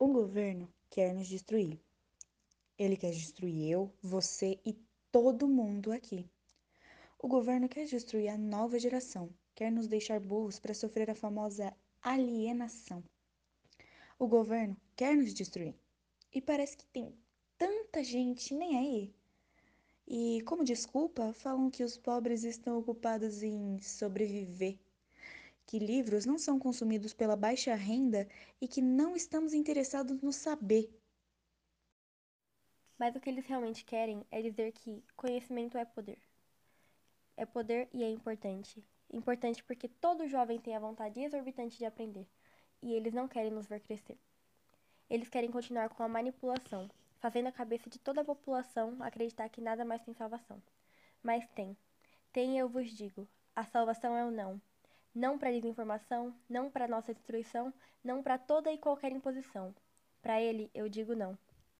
O governo quer nos destruir. Ele quer destruir eu, você e todo mundo aqui. O governo quer destruir a nova geração, quer nos deixar burros para sofrer a famosa alienação. O governo quer nos destruir. E parece que tem tanta gente nem aí. E como desculpa, falam que os pobres estão ocupados em sobreviver que livros não são consumidos pela baixa renda e que não estamos interessados no saber. Mas o que eles realmente querem é dizer que conhecimento é poder. É poder e é importante. Importante porque todo jovem tem a vontade exorbitante de aprender e eles não querem nos ver crescer. Eles querem continuar com a manipulação, fazendo a cabeça de toda a população acreditar que nada mais tem salvação. Mas tem. Tem, eu vos digo. A salvação é o não não para desinformação, não para nossa destruição, não para toda e qualquer imposição. Para ele, eu digo não.